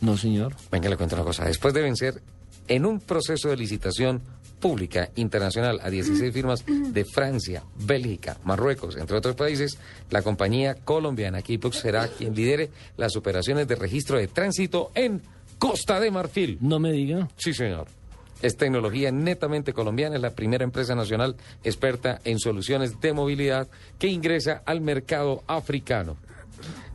No, señor. Venga, le cuento una cosa. Después de vencer en un proceso de licitación pública internacional a 16 firmas de Francia, Bélgica, Marruecos, entre otros países, la compañía colombiana Keybox será quien lidere las operaciones de registro de tránsito en Costa de Marfil. No me diga. Sí, señor. Es tecnología netamente colombiana, es la primera empresa nacional experta en soluciones de movilidad que ingresa al mercado africano.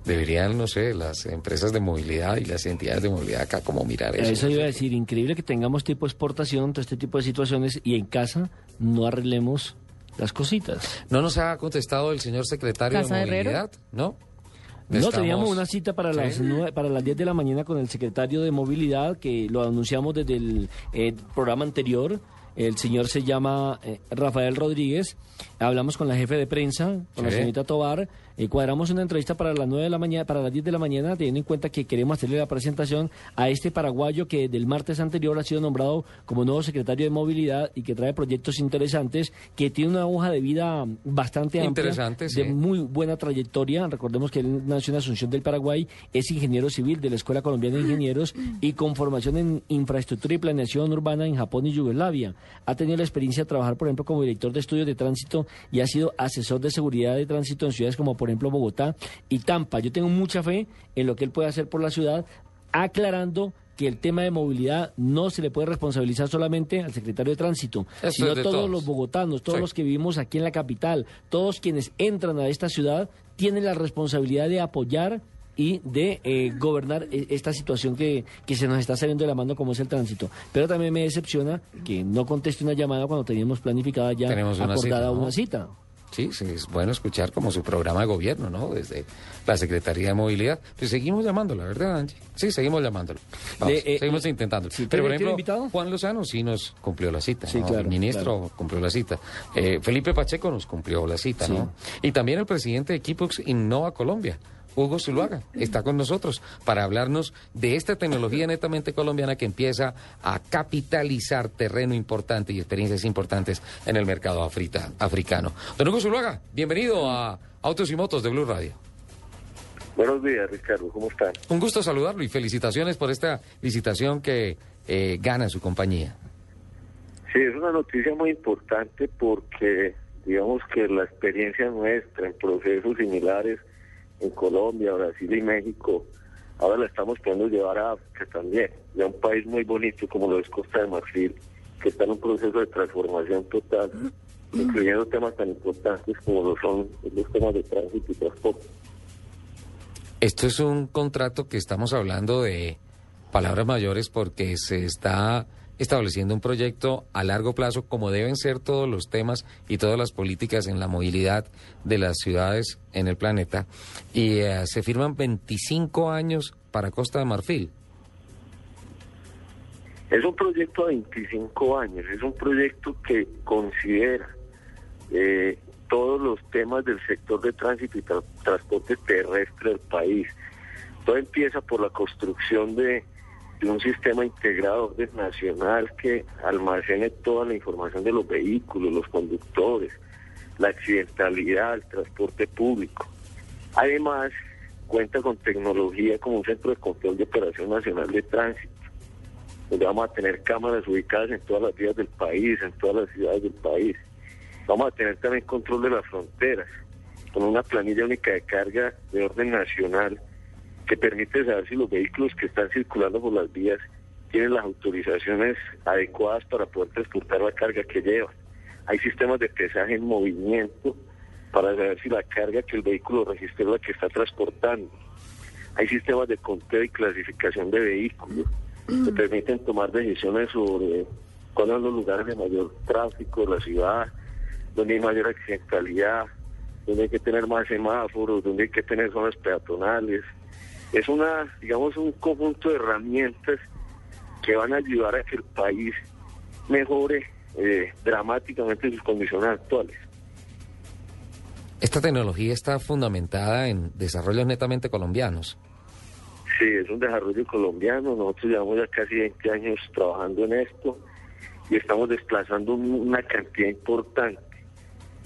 Deberían, no sé, las empresas de movilidad y las entidades de movilidad acá como mirar eso. Eso iba a decir, increíble que tengamos tipo exportación, todo este tipo de situaciones y en casa no arreglemos las cositas. ¿No nos ha contestado el señor secretario ¿Casa de movilidad? ¿No? No, Estamos- teníamos una cita para las Sí. nueve- para las 10 de la mañana con el secretario de Movilidad, que lo anunciamos desde el eh, programa anterior. El señor se llama eh, Rafael Rodríguez. Hablamos con la jefe de prensa, con la señorita Tobar. Eh, cuadramos una entrevista para las 9 de la mañana, para las 10 de la mañana, teniendo en cuenta que queremos hacerle la presentación a este paraguayo que del martes anterior ha sido nombrado como nuevo secretario de Movilidad y que trae proyectos interesantes, que tiene una hoja de vida bastante amplia, Interesante, sí. de muy buena trayectoria. Recordemos que él nació en Asunción del Paraguay, es ingeniero civil de la Escuela Colombiana de Ingenieros y con formación en infraestructura y planeación urbana en Japón y Yugoslavia. Ha tenido la experiencia de trabajar, por ejemplo, como director de estudios de tránsito y ha sido asesor de seguridad de tránsito en ciudades como, por ejemplo, Bogotá y Tampa. Yo tengo mucha fe en lo que él puede hacer por la ciudad, aclarando que el tema de movilidad no se le puede responsabilizar solamente al secretario de tránsito, Esto sino de todos, todos. los bogotanos, todos Sí. los que vivimos aquí en la capital, todos quienes entran a esta ciudad tienen la responsabilidad de apoyar y de eh, gobernar eh, esta situación que, que se nos está saliendo de la mano como es el tránsito. Pero también me decepciona que no conteste una llamada cuando teníamos planificada ya Tenemos una acordada cita, ¿no? una cita. Sí, sí, es bueno escuchar como su programa de gobierno, ¿no? Desde la Secretaría de Movilidad. Pues seguimos llamándolo, ¿verdad, Angie? Sí, seguimos llamándolo. Vamos, Le- eh, seguimos intentándolo. sí, Pero, por ¿tiene- tiene ejemplo, invitado? Juan Lozano sí nos cumplió la cita. Sí, ¿no? claro, El ministro claro. cumplió la cita. Eh, Felipe Pacheco nos cumplió la cita, Sí. ¿no? Y también el presidente de Equipox Innova Colombia. Hugo Zuluaga está con nosotros para hablarnos de esta tecnología netamente colombiana que empieza a capitalizar terreno importante y experiencias importantes en el mercado afrita- africano. Don Hugo Zuluaga, bienvenido a Autos y Motos de Blue Radio. Buenos días, Ricardo, ¿cómo están? Un gusto saludarlo y felicitaciones por esta licitación que eh, gana su compañía. Sí, es una noticia muy importante porque digamos que la experiencia nuestra en procesos similares en Colombia, Brasil y México, ahora la estamos pudiendo llevar a África también, ya un país muy bonito como lo es Costa de Marfil, que está en un proceso de transformación total, incluyendo temas tan importantes como lo son los temas de tránsito y transporte. Esto es un contrato que estamos hablando de palabras mayores porque se está estableciendo un proyecto a largo plazo como deben ser todos los temas y todas las políticas en la movilidad de las ciudades en el planeta y eh, se firman 25 años para Costa de Marfil. Es un proyecto a 25 años, es un proyecto que considera eh, todos los temas del sector de tránsito y tra- transporte terrestre del país. Todo empieza por la construcción de, de un sistema integrado de nacional que almacene toda la información de los vehículos, los conductores, la accidentalidad, el transporte público. Además, cuenta con tecnología como un centro de control de operación nacional de tránsito donde vamos a tener cámaras ubicadas en todas las vías del país, en todas las ciudades del país. Vamos a tener también control de las fronteras, con una planilla única de carga de orden nacional que permite saber si los vehículos que están circulando por las vías tienen las autorizaciones adecuadas para poder transportar la carga que llevan. Hay sistemas de pesaje en movimiento para saber si la carga que el vehículo registra es la que está transportando. Hay sistemas de conteo y clasificación de vehículos que permiten tomar decisiones sobre cuáles son los lugares de mayor tráfico de la ciudad, donde hay mayor accidentalidad, donde hay que tener más semáforos, donde hay que tener zonas peatonales. Es una, digamos, un conjunto de herramientas que van a ayudar a que el país mejore eh, dramáticamente sus condiciones actuales. Esta tecnología está fundamentada en desarrollos netamente colombianos. Sí, es un desarrollo colombiano. Nosotros llevamos ya casi 20 años trabajando en esto y estamos desplazando un- una cantidad importante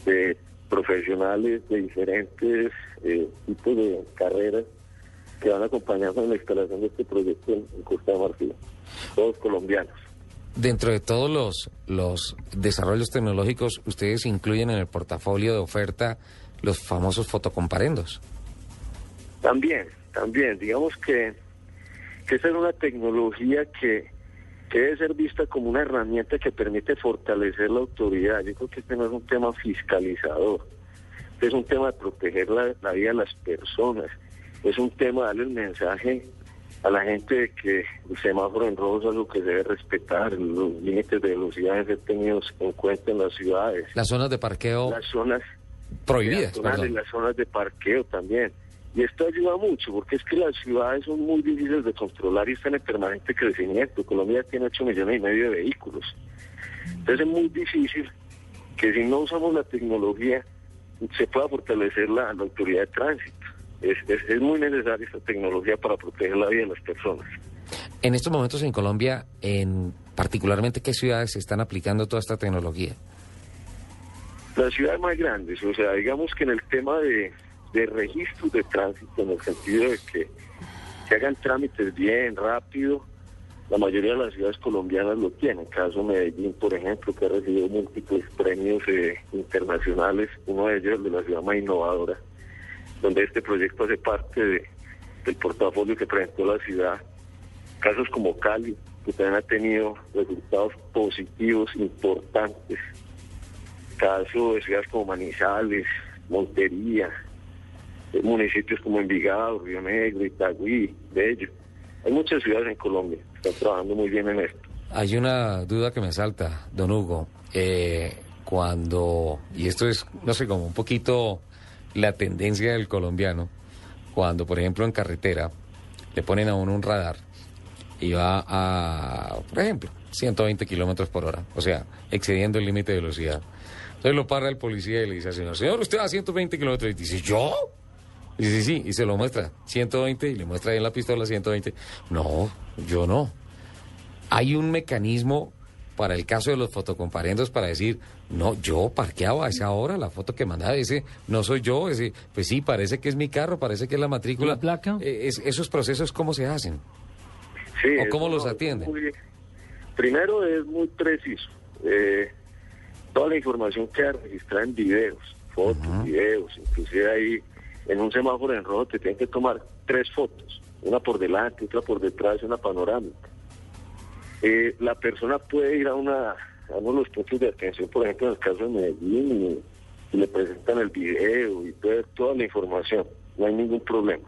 de profesionales de diferentes eh, tipos de carreras que van a acompañarnos en la instalación de este proyecto en, en Costa de Marfil. Todos colombianos. Dentro de todos los, los desarrollos tecnológicos, ustedes incluyen en el portafolio de oferta los famosos fotocomparendos. También, también, digamos que, que esa es una tecnología que, que debe ser vista como una herramienta que permite fortalecer la autoridad. Yo creo que este no es un tema fiscalizador, este es un tema de proteger la, la vida de las personas, es un tema de darle el mensaje a la gente de que el semáforo en rojo es algo que se debe respetar, los límites de velocidad deben ser tenidos en cuenta en las ciudades, Las zonas de parqueo las zonas prohibidas, las zonas de parqueo también. Y esto ayuda mucho porque es que las ciudades son muy difíciles de controlar y están en permanente crecimiento. Colombia tiene 8 millones y medio de vehículos. Entonces es muy difícil que si no usamos la tecnología se pueda fortalecer la, la autoridad de tránsito. Es, es, es muy necesaria esta tecnología para proteger la vida de las personas. En estos momentos en Colombia, en particularmente qué ciudades se están aplicando toda esta tecnología. Las ciudades más grandes, o sea, digamos que en el tema de, de registros de tránsito, en el sentido de que se hagan trámites bien, rápido, la mayoría de las ciudades colombianas lo tienen. Caso Medellín, por ejemplo, que ha recibido múltiples premios eh, internacionales, uno de ellos el de la ciudad más innovadora, donde este proyecto hace parte de- del portafolio que presentó la ciudad. Casos como Cali, que también ha tenido resultados positivos importantes caso de ciudades como Manizales, Montería, eh, municipios como Envigado, Río Negro, Itagüí, Bello. Hay muchas ciudades en Colombia que están trabajando muy bien en esto. Hay una duda que me salta, don Hugo. Eh, cuando, y esto es, no sé, como un poquito la tendencia del colombiano, cuando, por ejemplo, en carretera le ponen a uno un radar y va a, por ejemplo, 120 kilómetros por hora, o sea, excediendo el límite de velocidad. Entonces lo para el policía y le dice señor, usted va a 120 kilómetros. Y dice, ¿yo? Y dice, sí, y se lo muestra, 120, y le muestra ahí en la pistola 120. No, yo no. Hay un mecanismo para el caso de los fotocomparendos para decir, no, yo parqueaba a esa hora, la foto que mandaba, ese no soy yo, ese, pues sí, parece que es mi carro, parece que es la matrícula. ¿La placa? Eh, es- esos procesos, ¿cómo se hacen? Sí, ¿O cómo los atienden? muy- primero es muy preciso. Eh, toda la información queda registrada en videos, fotos, videos, inclusive ahí en un semáforo en rojo te tienen que tomar tres fotos, una por delante, otra por detrás, una panorámica. Eh, la persona puede ir a una a uno de los puntos de atención, por ejemplo en el caso de Medellín, y, y le presentan el video y puede ver toda la información, no hay ningún problema.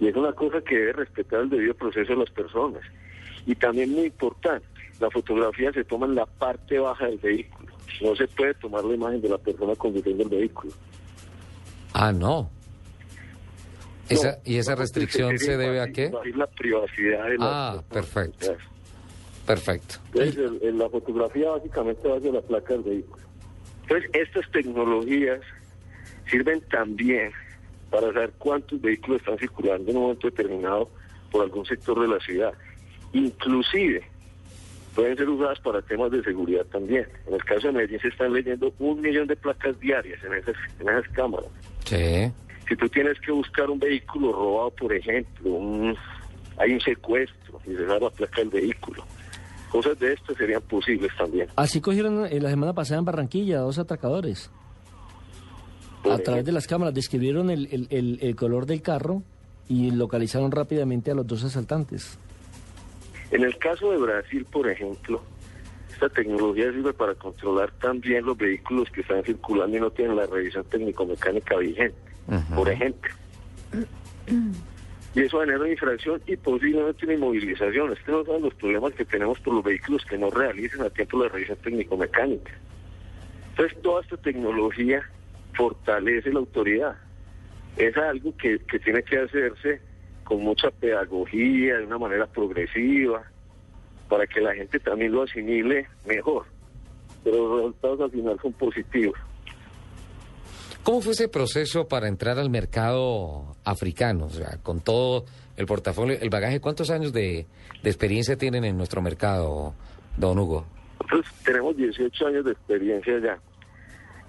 Y es una cosa que debe respetar el debido proceso de las personas. Y también muy importante, la fotografía se toma en la parte baja del vehículo. No se puede tomar la imagen de la persona conduciendo el vehículo. Ah, no. Esa, No, ¿Y esa restricción se debe a qué? la privacidad de las Ah, personas. perfecto. Perfecto. Entonces, la fotografía básicamente va hacia la placa del vehículo. Entonces, estas tecnologías sirven también para saber cuántos vehículos están circulando en un momento determinado por algún sector de la ciudad. Inclusive, pueden ser usadas para temas de seguridad también. En el caso de Medellín se están leyendo un millón de placas diarias en esas, en esas cámaras. Sí. Si tú tienes que buscar un vehículo robado, por ejemplo, un- hay un secuestro y se da la placa del vehículo. Cosas de estas serían posibles también. Así cogieron eh, la semana pasada en Barranquilla dos atracadores. Por A través de las cámaras describieron el, el- el- el color del carro y localizaron rápidamente a los dos asaltantes. En el caso de Brasil, por ejemplo, esta tecnología sirve para controlar también los vehículos que están circulando y no tienen la revisión técnico-mecánica vigente, por ejemplo. Y eso genera infracción y posiblemente una inmovilización. Estos no son los problemas que tenemos por los vehículos que no realicen a tiempo la revisión técnico-mecánica. Entonces, toda esta tecnología fortalece la autoridad. Es algo que, que tiene que hacerse con mucha pedagogía, de una manera progresiva, para que la gente también lo asimile mejor. Pero los resultados al final son positivos. ¿Cómo fue ese proceso para entrar al mercado africano? O sea, con todo el portafolio, el bagaje, ¿cuántos años de, experiencia tienen en nuestro mercado, don Hugo? Nosotros tenemos 18 años de experiencia ya.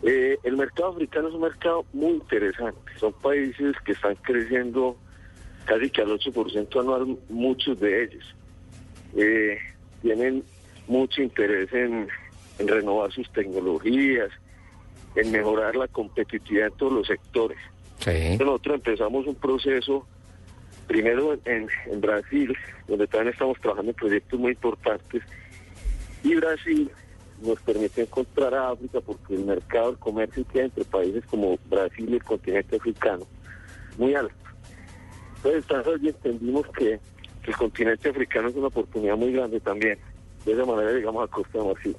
Eh, el mercado africano es un mercado muy interesante. Son países que están creciendo casi que al 8% anual, muchos de ellos. Eh, tienen mucho interés en renovar sus tecnologías, en mejorar la competitividad en todos los sectores. Sí. Nosotros empezamos un proceso primero en, en Brasil, donde también estamos trabajando en proyectos muy importantes, y Brasil nos permite encontrar a África porque el mercado del comercio queda entre países como Brasil y el continente africano muy alto. Entonces, entonces entendimos que, que el continente africano es una oportunidad muy grande también. De esa manera llegamos a Costa de Marfil.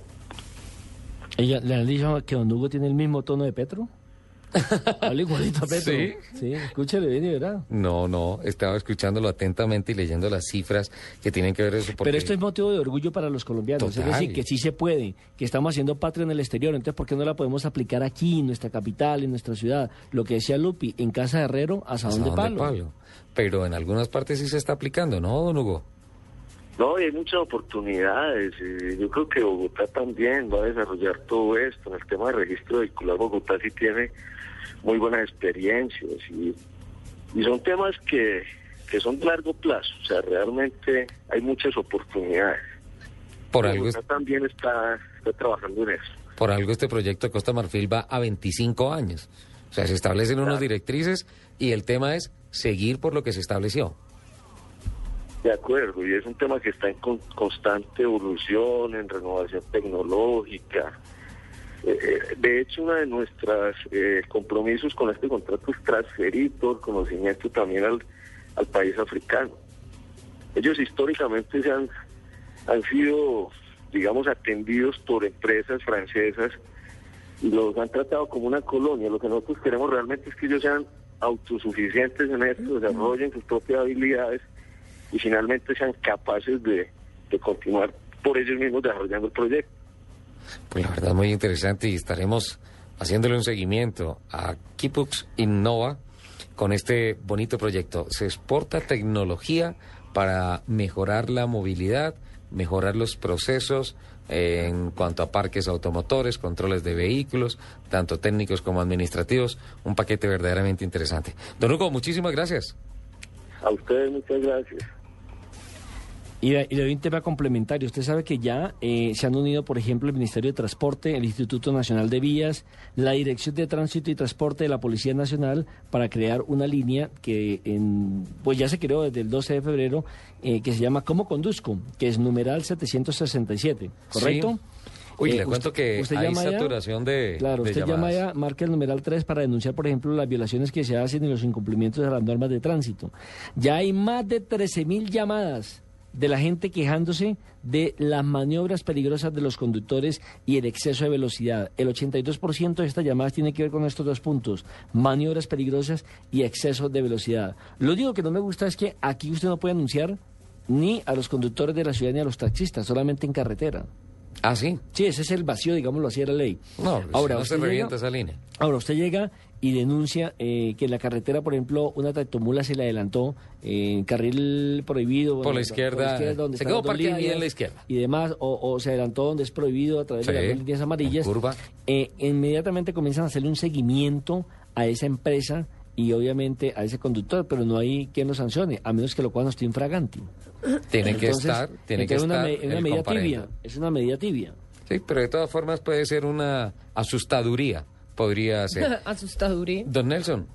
Ella, ¿Le han dicho que don Hugo tiene el mismo tono de Petro? Habla igualito a Petro. ¿Sí? Sí, escúchale bien y verá. No, no, estaba escuchándolo atentamente y leyendo las cifras que tienen que ver eso. Porque... Pero esto es motivo de orgullo para los colombianos. Total. Es decir, que sí se puede, que estamos haciendo patria en el exterior. Entonces, ¿por qué no la podemos aplicar aquí, en nuestra capital, en nuestra ciudad? Lo que decía Lupi, en Casa de Herrero, asadón de Asadón palo. Pero en algunas partes sí se está aplicando, ¿no, don Hugo? No, y hay muchas oportunidades. y yo creo que Bogotá también va a desarrollar todo esto. En el tema de registro vehicular, Bogotá sí tiene muy buenas experiencias y, y son temas que, que son de largo plazo. O sea, realmente hay muchas oportunidades. Por algo, Bogotá también está, está trabajando en eso. por algo este proyecto de Costa Marfil va a 25 años. O sea, se establecen Claro. directrices y el tema es seguir por lo que se estableció. De acuerdo, y es un tema que está en con- constante evolución, en renovación tecnológica. Eh, eh, de hecho, uno de nuestros compromisos con este contrato es transferir todo el conocimiento también al, al país africano. Ellos históricamente se han, han sido, digamos, atendidos por empresas francesas y los han tratado como una colonia. Lo que nosotros queremos realmente es que ellos sean autosuficientes en esto, desarrollen sus propias habilidades y finalmente sean capaces de, de continuar por ellos mismos desarrollando el proyecto. Pues la verdad muy interesante y estaremos haciéndole un seguimiento a Kipux Innova con este bonito proyecto. Se exporta tecnología para mejorar la movilidad, mejorar los procesos eh, en cuanto a parques automotores, controles de vehículos, tanto técnicos como administrativos. Un paquete verdaderamente interesante. Don Hugo, muchísimas gracias. A ustedes muchas gracias. Y, le- y le doy un tema complementario. Usted sabe que ya eh, se han unido, por ejemplo, el Ministerio de Transporte, el Instituto Nacional de Vías, la Dirección de Tránsito y Transporte de la Policía Nacional para crear una línea que en, pues ya se creó desde el 12 de febrero, eh, que se llama ¿Cómo conduzco? que es numeral 767, ¿correcto? Sí. Uy, Eh, le cuento usted- que usted hay llama ya- saturación de Claro, de usted llama ya, marca el numeral 3 para denunciar, por ejemplo, las violaciones que se hacen y los incumplimientos de las normas de tránsito. Ya hay más de 13 mil llamadas de la gente quejándose de las maniobras peligrosas de los conductores y el exceso de velocidad. El 82% de estas llamadas tiene que ver con estos dos puntos, maniobras peligrosas y exceso de velocidad. Lo único que no me gusta es que aquí usted no puede anunciar ni a los conductores de la ciudad ni a los taxistas, solamente en carretera. Ah, sí. Sí, ese es el vacío, digámoslo así, de la ley. No, Ahora, no se llega- revienta esa línea. Ahora, usted llega y denuncia eh, que en la carretera, por ejemplo, una tractomula se le adelantó en carril prohibido. Por la izquierda, donde se quedó parqueada en la izquierda. Y demás, o, o se adelantó donde es prohibido a través de las líneas amarillas. curva. eh, inmediatamente comienzan a hacerle un seguimiento a esa empresa y obviamente a ese conductor, pero no hay quien lo sancione, a menos que lo cual no esté infraganti. Tiene que estar, tiene que una, estar me- una medida comparendo. tibia, es una medida tibia. Sí, pero de todas formas puede ser una asustaduría, podría ser. Asustaduría. Don Nelson.